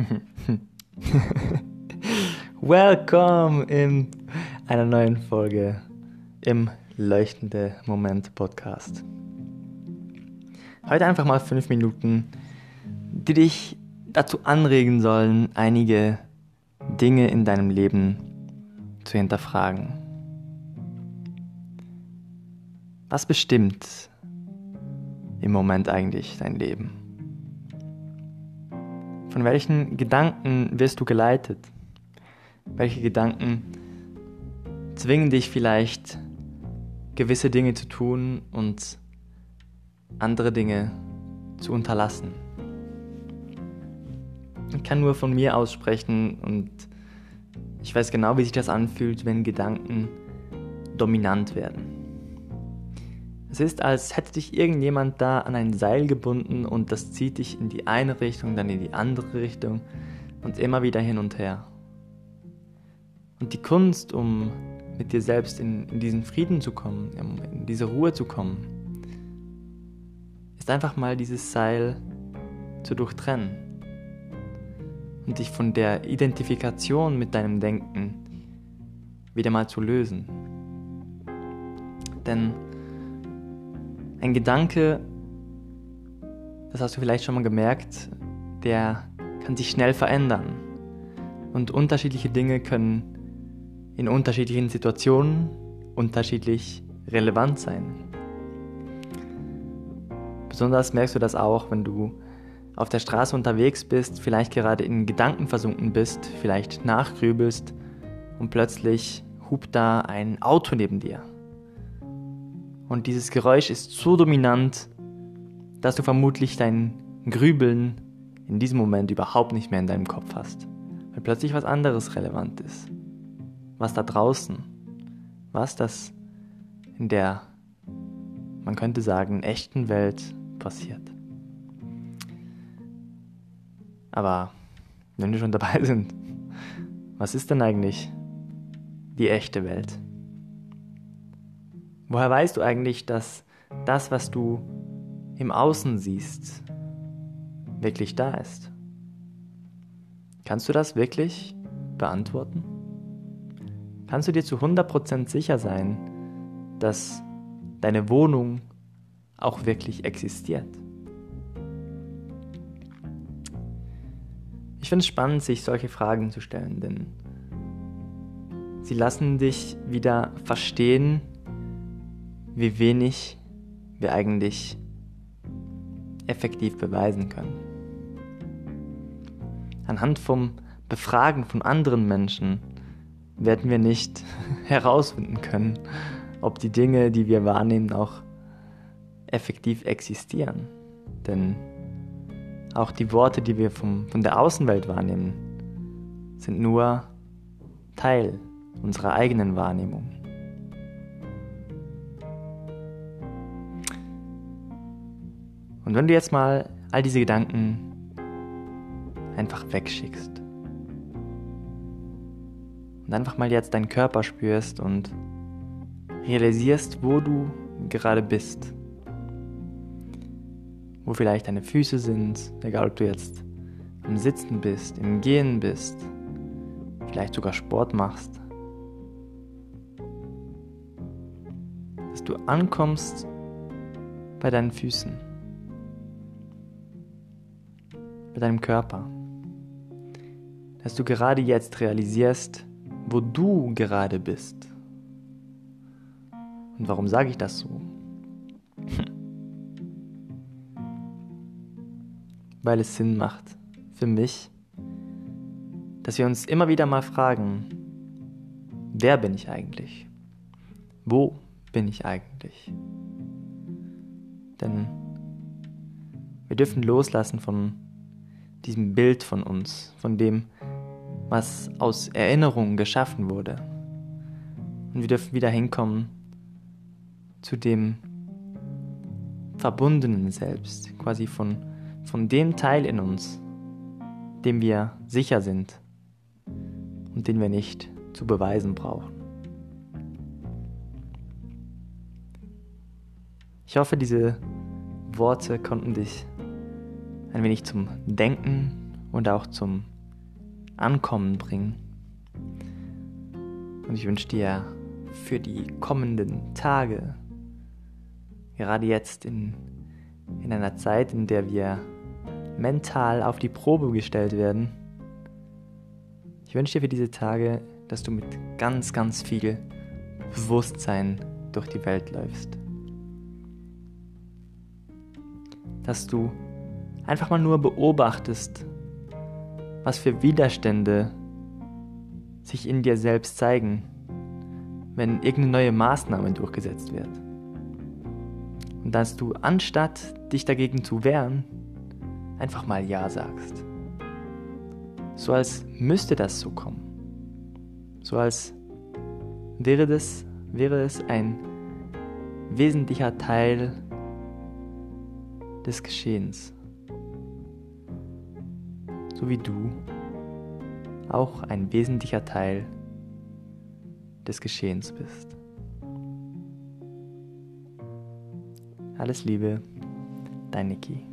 Welcome in einer neuen Folge im Leuchtende Moment Podcast. Heute einfach mal fünf Minuten, die dich dazu anregen sollen, einige Dinge in deinem Leben zu hinterfragen. Was bestimmt im Moment eigentlich dein Leben? Von welchen Gedanken wirst du geleitet? Welche Gedanken zwingen dich vielleicht, gewisse Dinge zu tun und andere Dinge zu unterlassen? Ich kann nur von mir aussprechen und ich weiß genau, wie sich das anfühlt, wenn Gedanken dominant werden. Es ist, als hätte dich irgendjemand da an ein Seil gebunden und das zieht dich in die eine Richtung, dann in die andere Richtung und immer wieder hin und her. Und die Kunst, um mit dir selbst in, in diesen Frieden zu kommen, in diese Ruhe zu kommen, ist einfach mal dieses Seil zu durchtrennen und dich von der Identifikation mit deinem Denken wieder mal zu lösen. Denn ein Gedanke, das hast du vielleicht schon mal gemerkt, der kann sich schnell verändern. Und unterschiedliche Dinge können in unterschiedlichen Situationen unterschiedlich relevant sein. Besonders merkst du das auch, wenn du auf der Straße unterwegs bist, vielleicht gerade in Gedanken versunken bist, vielleicht nachgrübelst und plötzlich hupt da ein Auto neben dir. Und dieses Geräusch ist so dominant, dass du vermutlich dein Grübeln in diesem Moment überhaupt nicht mehr in deinem Kopf hast. Weil plötzlich was anderes relevant ist. Was da draußen, was das in der, man könnte sagen, echten Welt passiert. Aber wenn wir schon dabei sind, was ist denn eigentlich die echte Welt? Woher weißt du eigentlich, dass das, was du im Außen siehst, wirklich da ist? Kannst du das wirklich beantworten? Kannst du dir zu 100% sicher sein, dass deine Wohnung auch wirklich existiert? Ich finde es spannend, sich solche Fragen zu stellen, denn sie lassen dich wieder verstehen, wie wenig wir eigentlich effektiv beweisen können. Anhand vom Befragen von anderen Menschen werden wir nicht herausfinden können, ob die Dinge, die wir wahrnehmen, auch effektiv existieren. Denn auch die Worte, die wir vom, von der Außenwelt wahrnehmen, sind nur Teil unserer eigenen Wahrnehmung. Und wenn du jetzt mal all diese Gedanken einfach wegschickst und einfach mal jetzt deinen Körper spürst und realisierst, wo du gerade bist, wo vielleicht deine Füße sind, egal ob du jetzt im Sitzen bist, im Gehen bist, vielleicht sogar Sport machst, dass du ankommst bei deinen Füßen mit deinem Körper. Dass du gerade jetzt realisierst, wo du gerade bist. Und warum sage ich das so? Weil es Sinn macht für mich, dass wir uns immer wieder mal fragen, wer bin ich eigentlich? Wo bin ich eigentlich? Denn wir dürfen loslassen von diesem Bild von uns, von dem, was aus Erinnerungen geschaffen wurde. Und wir dürfen wieder hinkommen zu dem verbundenen Selbst, quasi von, von dem Teil in uns, dem wir sicher sind und den wir nicht zu beweisen brauchen. Ich hoffe, diese Worte konnten dich ein wenig zum Denken und auch zum Ankommen bringen. Und ich wünsche dir für die kommenden Tage, gerade jetzt in, in einer Zeit, in der wir mental auf die Probe gestellt werden, ich wünsche dir für diese Tage, dass du mit ganz, ganz viel Bewusstsein durch die Welt läufst. Dass du einfach mal nur beobachtest, was für Widerstände sich in dir selbst zeigen, wenn irgendeine neue Maßnahme durchgesetzt wird. Und dass du anstatt dich dagegen zu wehren, einfach mal Ja sagst. So als müsste das so kommen. So als wäre das, wäre es ein wesentlicher Teil des Geschehens. So wie du auch ein wesentlicher Teil des Geschehens bist. Alles Liebe, dein Niki.